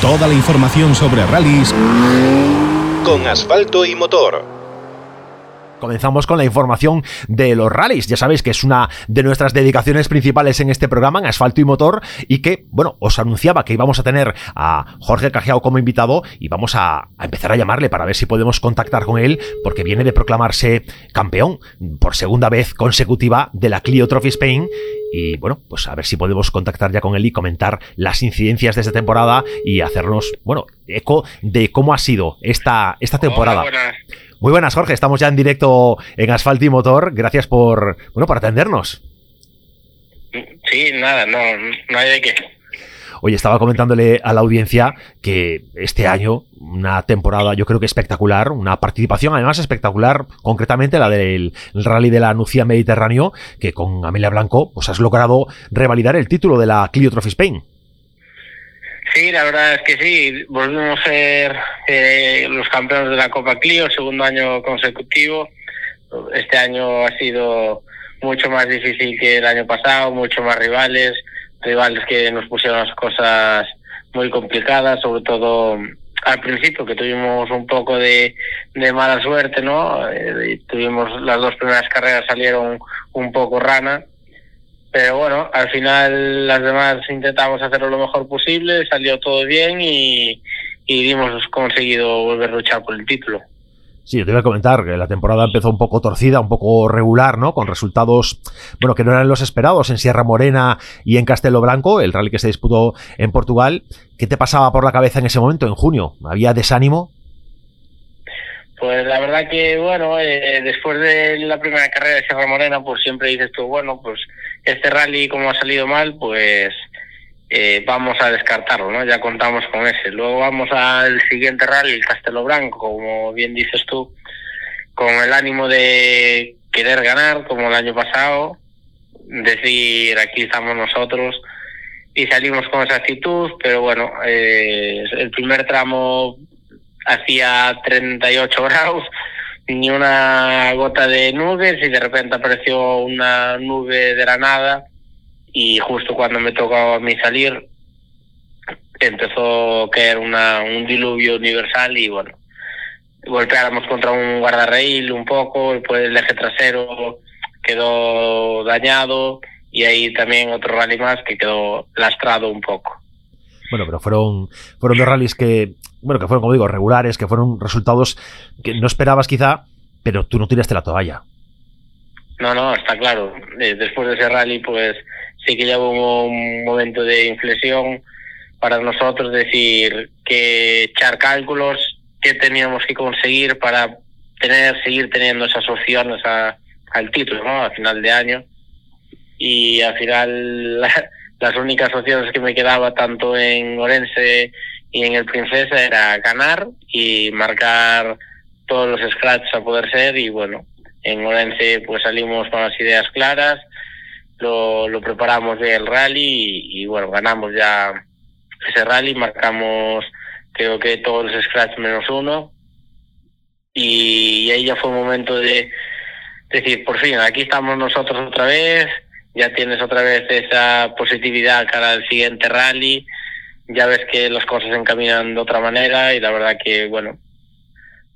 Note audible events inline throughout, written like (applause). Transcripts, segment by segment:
Toda la información sobre rallies con asfalto y motor. Comenzamos con la información de los rallies. Ya sabéis que es una de nuestras dedicaciones principales en este programa, en asfalto y motor, y que, bueno, os anunciaba que íbamos a tener a Jorge Cajiao como invitado y vamos a, empezar a llamarle para ver si podemos contactar con él, porque viene de proclamarse campeón por segunda vez consecutiva de la Clio Trophy Spain. Y bueno, pues a ver si podemos contactar ya con él y comentar las incidencias de esta temporada y hacernos, bueno, eco de cómo ha sido esta, esta temporada. Muy buenas, Jorge. Estamos ya en directo en Asfalto y Motor. Gracias por, bueno, por atendernos. Sí, nada, no, no hay de qué. Oye, estaba comentándole a la audiencia que este año, una temporada yo creo que espectacular, una participación además espectacular, concretamente la del Rally de la Nucía Mediterráneo, que con Amelia Blanco pues has logrado revalidar el título de la Clio Trophy Spain. Sí, la verdad es que sí, volvimos a ser eh, los campeones de la Copa Clio, segundo año consecutivo. Este año ha sido mucho más difícil que el año pasado, mucho más rivales, rivales que nos pusieron las cosas muy complicadas, sobre todo al principio que tuvimos un poco de, de mala suerte, ¿no? Eh, tuvimos las dos primeras carreras salieron un poco rana pero bueno, al final las demás intentamos hacerlo lo mejor posible, salió todo bien y, y hemos conseguido volver a luchar por el título. Sí, yo te iba a comentar que la temporada empezó un poco torcida, un poco regular, ¿no? Con resultados, bueno, que no eran los esperados en Sierra Morena y en Castelo Blanco, el rally que se disputó en Portugal. ¿Qué te pasaba por la cabeza en ese momento, en junio? ¿Había desánimo? Pues la verdad que, bueno, eh, después de la primera carrera de Sierra Morena, pues siempre dices tú, bueno, pues este rally como ha salido mal, pues eh, vamos a descartarlo, ¿no? Ya contamos con ese. Luego vamos al siguiente rally, el Castelo Branco, como bien dices tú, con el ánimo de querer ganar, como el año pasado, decir aquí estamos nosotros y salimos con esa actitud, pero bueno, eh, el primer tramo hacía 38 (laughs) grados ni una gota de nubes y de repente apareció una nube de la nada y justo cuando me tocaba a mí salir empezó a caer una, un diluvio universal y bueno, golpeáramos contra un guardarraíl un poco, después el eje trasero quedó dañado y ahí también otro rally más que quedó lastrado un poco. Bueno, pero fueron, fueron dos rallies que bueno, que fueron, como digo, regulares, que fueron resultados que no esperabas quizá, pero tú no tiraste la toalla. No, no, está claro. Eh, después de ese rally, pues sí que ya hubo un momento de inflexión para nosotros, decir que echar cálculos, qué teníamos que conseguir para tener, seguir teniendo esas opciones al título, ¿no? A final de año. Y al final (laughs) las únicas opciones que me quedaba tanto en Orense y en el Princesa era ganar y marcar todos los scratches a poder ser y bueno, en Orense pues salimos con las ideas claras, lo, lo preparamos el rally y, bueno, ganamos ya ese rally, marcamos creo que todos los scratches menos uno y ahí ya fue un momento de decir, por fin, aquí estamos nosotros otra vez, ya tienes otra vez esa positividad cara al siguiente rally ya ves que las cosas se encaminan de otra manera y la verdad que, bueno,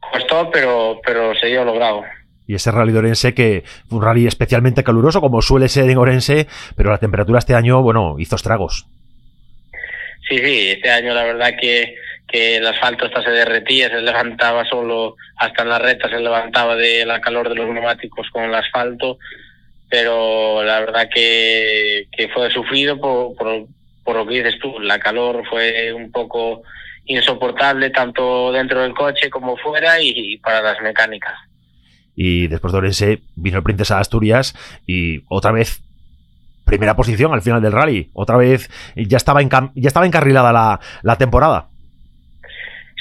costó, pero, pero se dio logrado. Y ese rally de Orense que fue un rally especialmente caluroso, como suele ser en Orense, pero la temperatura este año, bueno, hizo estragos. Sí, sí, este año la verdad que, que el asfalto hasta se derretía, se levantaba solo, hasta en la recta se levantaba de la calor de los neumáticos con el asfalto, pero la verdad que, que fue sufrido por, por, por lo que dices tú, la calor fue un poco insoportable tanto dentro del coche como fuera y, para las mecánicas. Y después de Orense vino el Princesa de Asturias y otra vez primera posición al final del rally. Otra vez ya estaba, ya estaba encarrilada la, la, temporada.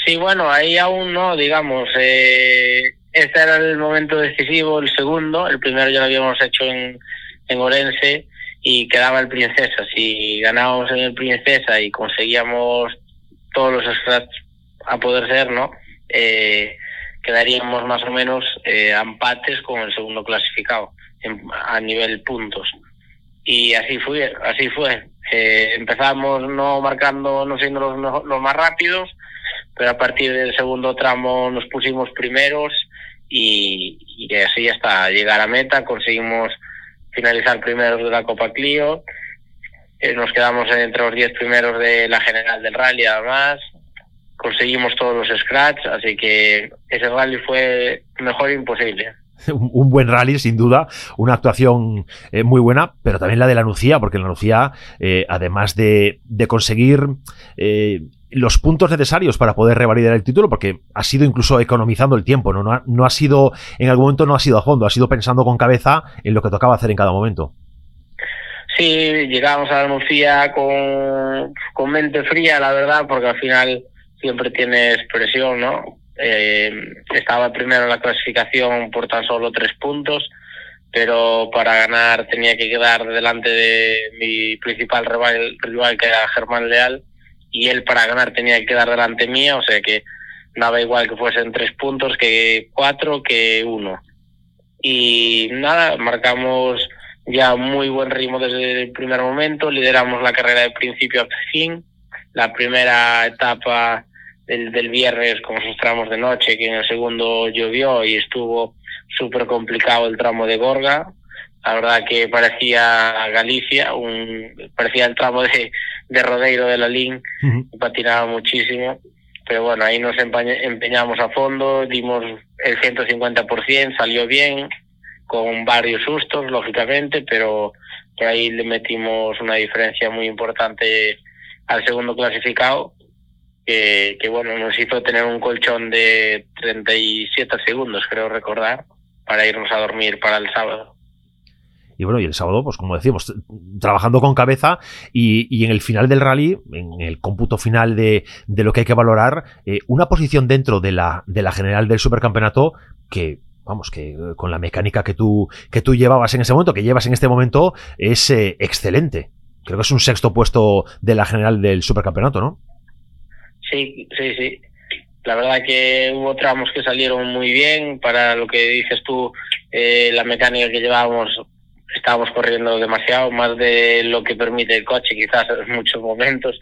Sí, bueno, ahí aún no, digamos. Eh, este era el momento decisivo, el segundo. El primero ya lo habíamos hecho en, en Orense y quedaba el Princesa. Si ganábamos en el Princesa y conseguíamos todos los scratch a poder ser, ¿no? Eh, quedaríamos más o menos eh, empates con el segundo clasificado a nivel puntos. Y así fue, así fue. Eh, empezamos no marcando, no siendo los, los más rápidos, pero a partir del segundo tramo nos pusimos primeros y, y así hasta llegar a meta conseguimos finalizar primeros de la Copa Clio. Eh, nos quedamos entre los 10 primeros de la general del rally además. Conseguimos todos los scratch, así que ese rally fue mejor imposible. (laughs) Un, buen rally, sin duda, una actuación eh, muy buena, pero también la de la Nucía, porque la Nucía, eh, además de, de conseguir los puntos necesarios para poder revalidar el título, porque ha sido incluso economizando el tiempo, ¿no? No ha, no ha sido, en algún momento no ha sido a fondo, ha sido pensando con cabeza en lo que tocaba hacer en cada momento. Sí, llegamos a la Murcia con, con mente fría, la verdad, porque al final siempre tienes presión, ¿no? Eh, estaba primero en la clasificación por tan solo tres puntos, pero para ganar tenía que quedar delante de mi principal rival, rival que era Germán Leal y él para ganar tenía que quedar delante mía, o sea que daba igual que fuesen tres puntos que cuatro que uno. Y nada, marcamos ya muy buen ritmo desde el primer momento, lideramos la carrera de principio a fin. La primera etapa del, del viernes con sus tramos de noche, que en el segundo llovió y estuvo súper complicado el tramo de Gorga. La verdad que parecía Galicia, un, parecía el tramo de, de Rodeiro de la Lin, patinaba muchísimo, pero bueno, ahí nos empeñamos a fondo, dimos el 150%, salió bien, con varios sustos, lógicamente, pero por ahí le metimos una diferencia muy importante al segundo clasificado, que, que bueno, nos hizo tener un colchón de 37 segundos, creo recordar, para irnos a dormir para el sábado. Y bueno, y el sábado, pues como decíamos, trabajando con cabeza y, en el final del rally, en el cómputo final de, de lo que hay que valorar, eh, una posición dentro de la, de la general del supercampeonato que vamos, que eh, con la mecánica que tú, que tú llevabas en ese momento, que llevas en este momento, es eh, excelente. Creo que es un sexto puesto de la general del supercampeonato, ¿no? Sí, sí, sí. La verdad que hubo tramos que salieron muy bien. Para lo que dices tú, la mecánica que llevábamos estábamos corriendo demasiado, más de lo que permite el coche quizás en muchos momentos.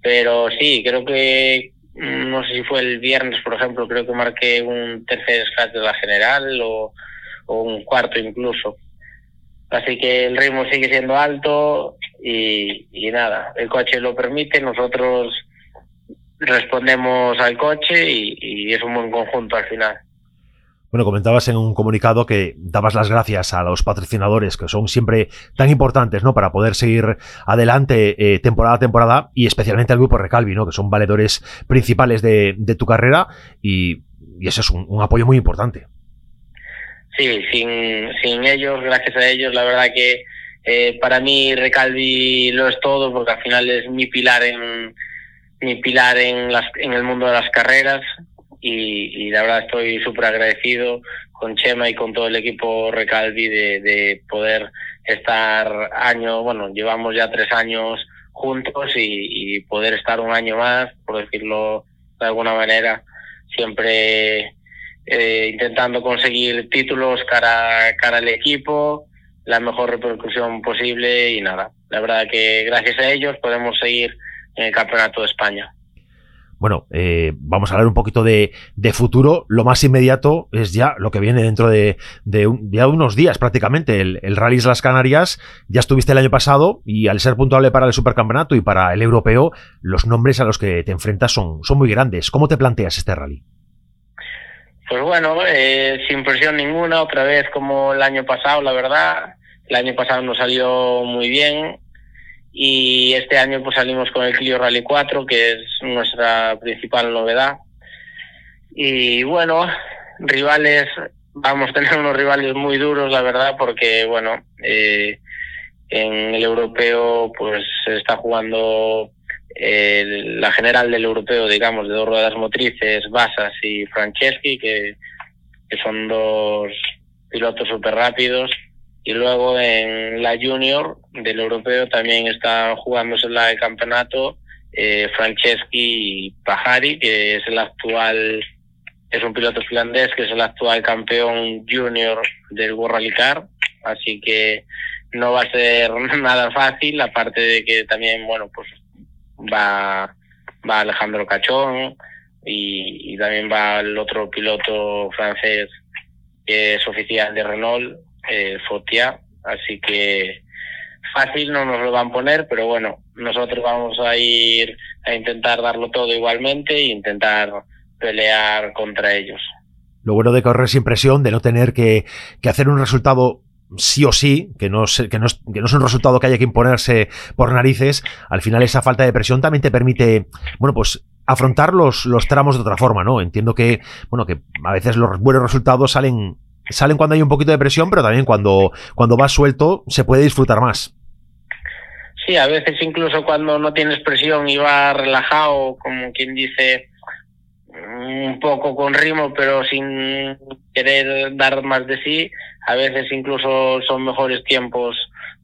Pero sí, creo que, mm, no sé si fue el viernes, por ejemplo, creo que marqué un tercer scratch de la general o, un cuarto incluso. Así que el ritmo sigue siendo alto y, y nada, el coche lo permite, nosotros respondemos al coche y, y es un buen conjunto al final. Bueno, comentabas en un comunicado que dabas las gracias a los patrocinadores que son siempre tan importantes, ¿no? Para poder seguir adelante eh, temporada a temporada y especialmente al grupo Recalvi, ¿no? Que son valedores principales de, tu carrera y, y eso es un, apoyo muy importante. Sí, sin, sin ellos, gracias a ellos, la verdad que eh, para mí Recalvi lo es todo porque al final es mi pilar en mi pilar en las en el mundo de las carreras y, la verdad estoy súper agradecido con Chema y con todo el equipo Recalvi de, de poder estar año, bueno, llevamos ya tres años juntos y, poder estar un año más, por decirlo de alguna manera, siempre eh, intentando conseguir títulos cara, cara al equipo, la mejor repercusión posible y nada, la verdad que gracias a ellos podemos seguir en el Campeonato de España. Bueno, eh, vamos a hablar un poquito de, futuro. Lo más inmediato es ya lo que viene dentro de, unos días prácticamente. El, el Rally de las Canarias ya estuviste el año pasado y al ser puntuable para el Supercampeonato y para el Europeo, los nombres a los que te enfrentas son, son muy grandes. ¿Cómo te planteas este rally? Pues bueno, eh, sin presión ninguna, otra vez como el año pasado, la verdad. El año pasado nos salió muy bien y este año pues salimos con el Clio Rally 4 que es nuestra principal novedad. Y bueno rivales vamos a tener (laughs) unos rivales muy duros la verdad porque bueno eh, en el europeo pues se está jugando eh, la general del europeo digamos de dos ruedas motrices Basas y Franceschi que, que son dos pilotos súper rápidos y luego en la junior del europeo también está jugándose la del campeonato eh, Franceschi Pajari, que es el actual, es un piloto finlandés, que es el actual campeón junior del World. Así que no va a ser (laughs) nada fácil, aparte de que también, bueno, pues va, va Alejandro Cachón y, también va el otro piloto francés que es oficial de Renault, eh, Fotia, así que fácil no nos lo van a poner, pero bueno, nosotros vamos a ir a intentar darlo todo igualmente e intentar pelear contra ellos. Lo bueno de correr sin presión, de no tener que, que hacer un resultado sí o sí, que no, que, no es, que no es un resultado que haya que imponerse por narices, al final esa falta de presión también te permite, bueno, pues afrontar los, los tramos de otra forma, ¿no? Entiendo que, bueno, que a veces los buenos resultados salen, salen cuando hay un poquito de presión, pero también cuando, cuando vas suelto se puede disfrutar más. Sí, a veces incluso cuando no tienes presión y vas relajado, como quien dice, un poco con ritmo, pero sin querer dar más de sí, a veces incluso son mejores tiempos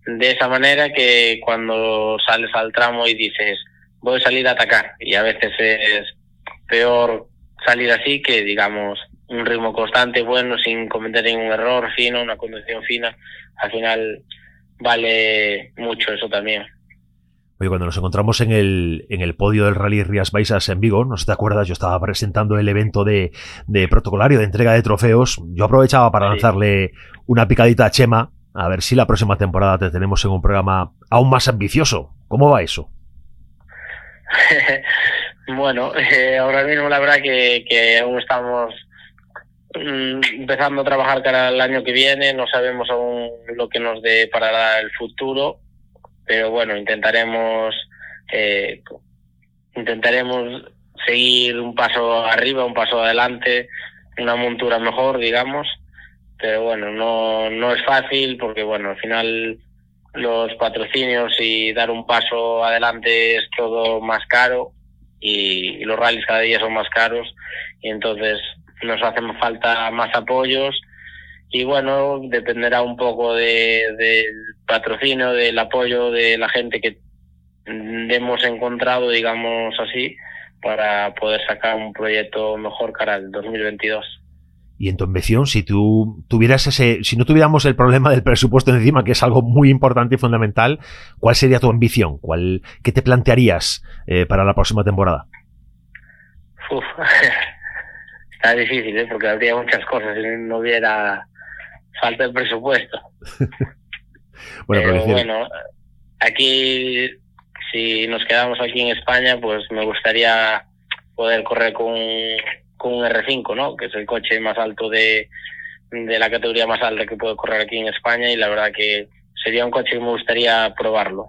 de esa manera que cuando sales al tramo y dices, voy a salir a atacar. Y a veces es peor salir así que, digamos, un ritmo constante, bueno, sin cometer ningún error fino, una conducción fina. Al final vale mucho eso también. Oye, cuando nos encontramos en el, en el podio del Rally Rías Baixas en Vigo, no sé si te acuerdas, yo estaba presentando el evento de, de protocolario de entrega de trofeos. Yo aprovechaba para lanzarle una picadita a Chema, a ver si la próxima temporada te tenemos en un programa aún más ambicioso. ¿Cómo va eso? (laughs) bueno, eh, ahora mismo la verdad que, que aún estamos empezando a trabajar para el año que viene, no sabemos aún lo que nos deparará el futuro pero bueno, intentaremos eh, intentaremos seguir un paso arriba, un paso adelante, una montura mejor, digamos, pero bueno, no, no es fácil porque bueno, al final los patrocinios y dar un paso adelante es todo más caro y, los rallies cada día son más caros y entonces nos hacen falta más apoyos y bueno, dependerá un poco del patrocinio, del apoyo de la gente que hemos encontrado, digamos así, para poder sacar un proyecto mejor cara al 2022. Y en tu ambición, si tú tuvieras ese, si no tuviéramos el problema del presupuesto encima, que es algo muy importante y fundamental, ¿cuál sería tu ambición? ¿Cuál, ¿Qué te plantearías eh, para la próxima temporada? Uf, (laughs) está difícil, ¿eh? porque habría muchas cosas si no hubiera falta de presupuesto. (laughs) bueno, Pero bueno, aquí, si nos quedamos aquí en España, pues me gustaría poder correr con, con un R5, ¿no? Que es el coche más alto de, de la categoría más alta que puedo correr aquí en España y la verdad que sería un coche que me gustaría probarlo.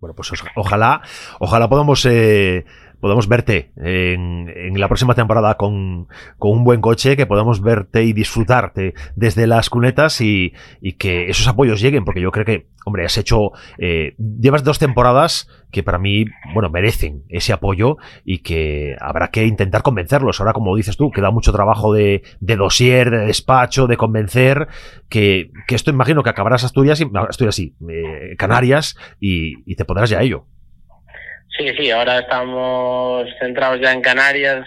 Bueno, pues ojalá, ojalá podamos eh, podamos verte en, en la próxima temporada con, con, un buen coche, que podamos verte y disfrutarte desde las cunetas y, y que esos apoyos lleguen, porque yo creo que, hombre, has hecho, eh, llevas dos temporadas que para mí, bueno, merecen ese apoyo y que habrá que intentar convencerlos. Ahora, como dices tú, queda mucho trabajo de, de dossier, de despacho, de convencer, que, que esto imagino que acabarás Asturias, y, Asturias sí, eh, Canarias, y, y te podrás ya a ello. Sí, sí, ahora estamos centrados ya en Canarias,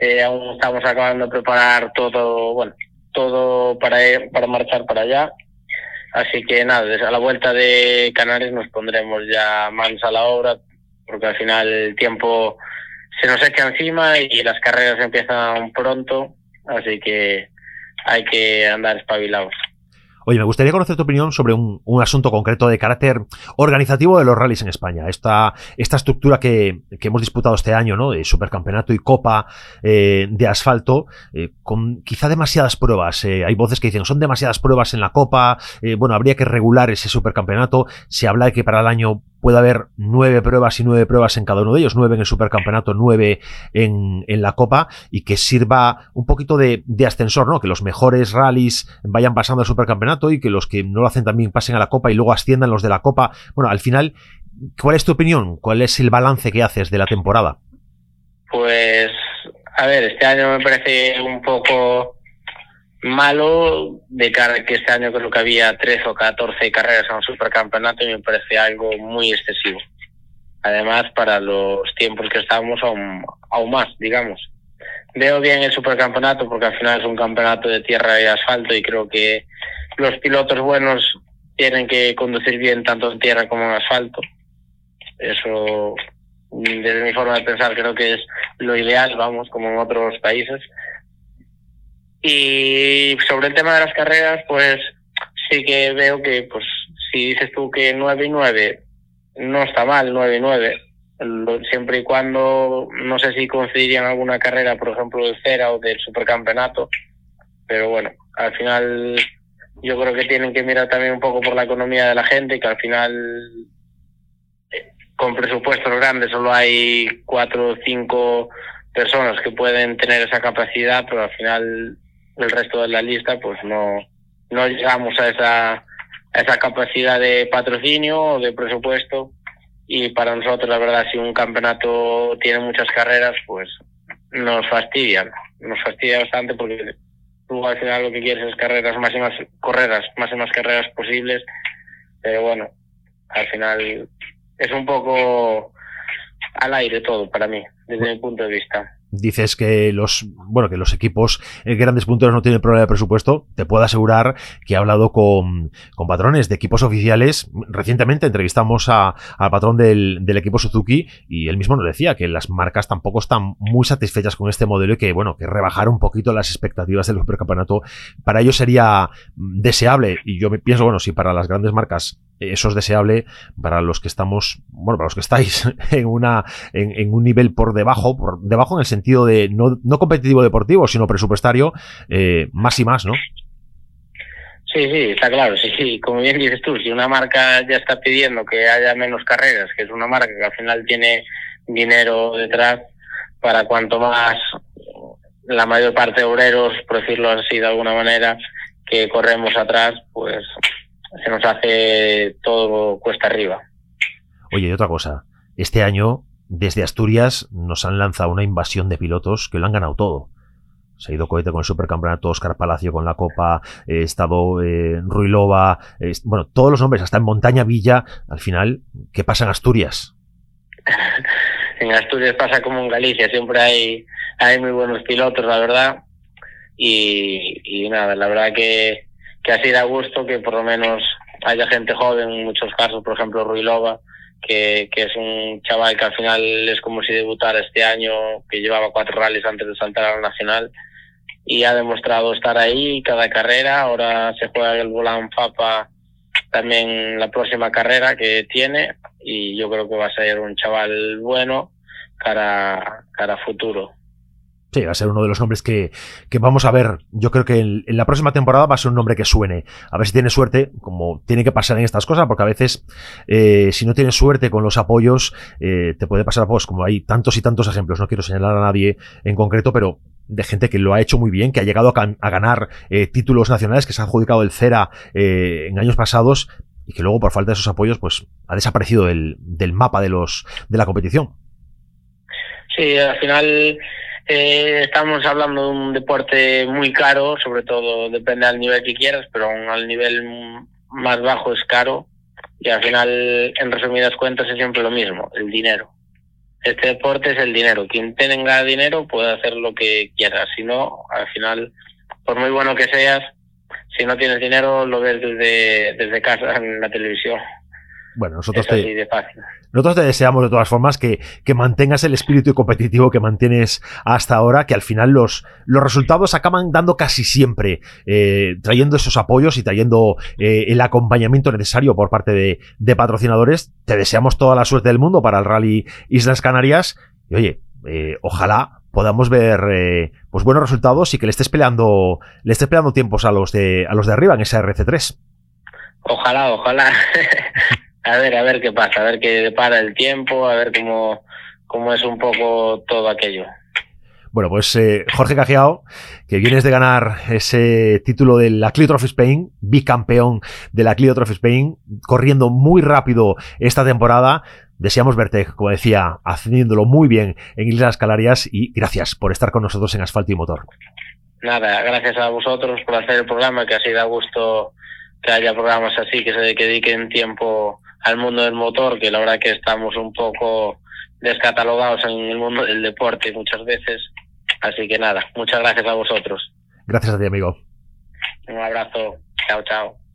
eh, aún estamos acabando de preparar todo, bueno, todo para, para marchar para allá. Así que nada, a la vuelta de Canarias nos pondremos ya manos a la obra, porque al final el tiempo se nos echa encima y las carreras empiezan pronto, así que hay que andar espabilados. Oye, me gustaría conocer tu opinión sobre un, asunto concreto de carácter organizativo de los rallies en España. Esta, esta estructura que, hemos disputado este año, ¿no? De supercampeonato y copa eh, de asfalto, eh, con quizá demasiadas pruebas. Eh, hay voces que dicen, son demasiadas pruebas en la copa, bueno, habría que regular ese supercampeonato. Se habla de que para el año puede haber nueve pruebas y nueve pruebas en cada uno de ellos, nueve en el supercampeonato, nueve en, en la copa, y que sirva un poquito de, de, ascensor, ¿no? Que los mejores rallies vayan pasando al supercampeonato y que los que no lo hacen también pasen a la copa y luego asciendan los de la copa. Bueno, al final, ¿cuál es tu opinión? ¿Cuál es el balance que haces de la temporada? Pues, a ver, este año me parece un poco malo de cara que este año creo que había 13 o 14 carreras en un supercampeonato y me parece algo muy excesivo. Además, para los tiempos que estamos, aún, aún más, digamos. Veo bien el supercampeonato porque al final es un campeonato de tierra y asfalto y creo que los pilotos buenos tienen que conducir bien tanto en tierra como en asfalto. Eso, desde mi forma de pensar, creo que es lo ideal, vamos, como en otros países. Y sobre el tema de las carreras, pues sí que veo que, pues, si dices tú que 9 y 9 no está mal, 9 y 9, siempre y cuando, no sé si coincidirían alguna carrera, por ejemplo, del Cera o del Supercampeonato, pero bueno, al final yo creo que tienen que mirar también un poco por la economía de la gente, que al final eh, con presupuestos grandes solo hay cuatro o cinco personas que pueden tener esa capacidad, pero al final el resto de la lista pues no, no llegamos a esa, esa capacidad de patrocinio o de presupuesto. Y para nosotros la verdad si un campeonato tiene muchas carreras pues nos fastidia, nos fastidia bastante porque tú al final lo que quieres es carreras más y más, correras, más y más carreras posibles, pero bueno, al final es un poco al aire todo para mí, desde mi punto de vista dices que los bueno que los equipos eh, grandes punteros no tienen problema de presupuesto, te puedo asegurar que he hablado con, con patrones de equipos oficiales. Recientemente entrevistamos a, al patrón del, del, equipo Suzuki y él mismo nos decía que las marcas tampoco están muy satisfechas con este modelo y que bueno que rebajar un poquito las expectativas del supercampeonato para ellos sería deseable y yo pienso bueno si para las grandes marcas eso es deseable para los que estamos, bueno, para los que estáis (laughs) en una, en, un nivel por debajo, por debajo en el sentido de no, no competitivo deportivo, sino presupuestario, eh, más y más, ¿no? Sí, sí, está claro, sí, sí, como bien dices tú, si una marca ya está pidiendo que haya menos carreras, que es una marca que al final tiene dinero detrás, para cuanto más la mayor parte de obreros, por decirlo así de alguna manera, que corremos atrás, pues se nos hace todo cuesta arriba. Oye, y otra cosa, este año desde Asturias nos han lanzado una invasión de pilotos que lo han ganado todo. Se ha ido cohete con el supercampeonato, Oscar Palacio con la Copa, he estado eh, Ruilova, bueno, todos los hombres, hasta en Montaña Villa, al final, ¿qué pasa en Asturias? (laughs) en Asturias pasa como en Galicia, siempre hay, hay muy buenos pilotos, la verdad. Y, y nada, la verdad que, que así da gusto que por lo menos haya gente joven en muchos casos, por ejemplo Ruilova, que, que es un chaval que al final es como si debutara este año, que llevaba cuatro rallies antes de saltar a la nacional y ha demostrado estar ahí cada carrera. Ahora se juega el Volán Papa también la próxima carrera que tiene y yo creo que va a ser un chaval bueno cara, cara futuro. Va a ser uno de los nombres que, vamos a ver. Yo creo que en, la próxima temporada va a ser un nombre que suene. A ver si tiene suerte, como tiene que pasar en estas cosas, porque a veces, eh, si no tienes suerte con los apoyos, eh, te puede pasar, pues, como hay tantos y tantos ejemplos. No quiero señalar a nadie en concreto, pero de gente que lo ha hecho muy bien, que ha llegado a, ganar eh, títulos nacionales, que se ha adjudicado el CERA en años pasados y que luego, por falta de esos apoyos, pues ha desaparecido del, del mapa de los de la competición. Sí, al final eh, estamos hablando de un deporte muy caro, sobre todo depende del nivel que quieras, pero al nivel más bajo es caro y al final, en resumidas cuentas, es siempre lo mismo, el dinero. Este deporte es el dinero. Quien tenga dinero puede hacer lo que quiera. Si no, al final, por muy bueno que seas, si no tienes dinero, lo ves desde, desde casa en la televisión. Bueno, nosotros te, nosotros te deseamos de todas formas que, que, mantengas el espíritu competitivo que mantienes hasta ahora, que al final los, los resultados acaban dando casi siempre, eh, trayendo esos apoyos y trayendo eh, el acompañamiento necesario por parte de, de, patrocinadores. Te deseamos toda la suerte del mundo para el Rally Islas Canarias. Y oye, eh, ojalá podamos ver pues buenos resultados y que le estés peleando, le estés peleando tiempos a los de, a los de arriba en esa RC3. Ojalá, ojalá. (laughs) a ver, a ver qué pasa, a ver qué depara el tiempo, a ver cómo, cómo es un poco todo aquello. Bueno, pues eh, Jorge Cajiao, que vienes de ganar ese título de la Clio Trophy Spain, bicampeón de la Clio Trophy Spain, corriendo muy rápido esta temporada. Deseamos verte, como decía, haciéndolo muy bien en Islas Calarias y gracias por estar con nosotros en Asfalto y Motor. Nada, gracias a vosotros por hacer el programa, que así da gusto que haya programas así, que se dediquen tiempo al mundo del motor, que la verdad que estamos un poco descatalogados en el mundo del deporte muchas veces. Así que nada, muchas gracias a vosotros. Gracias a ti, amigo. Un abrazo. Chao, chao.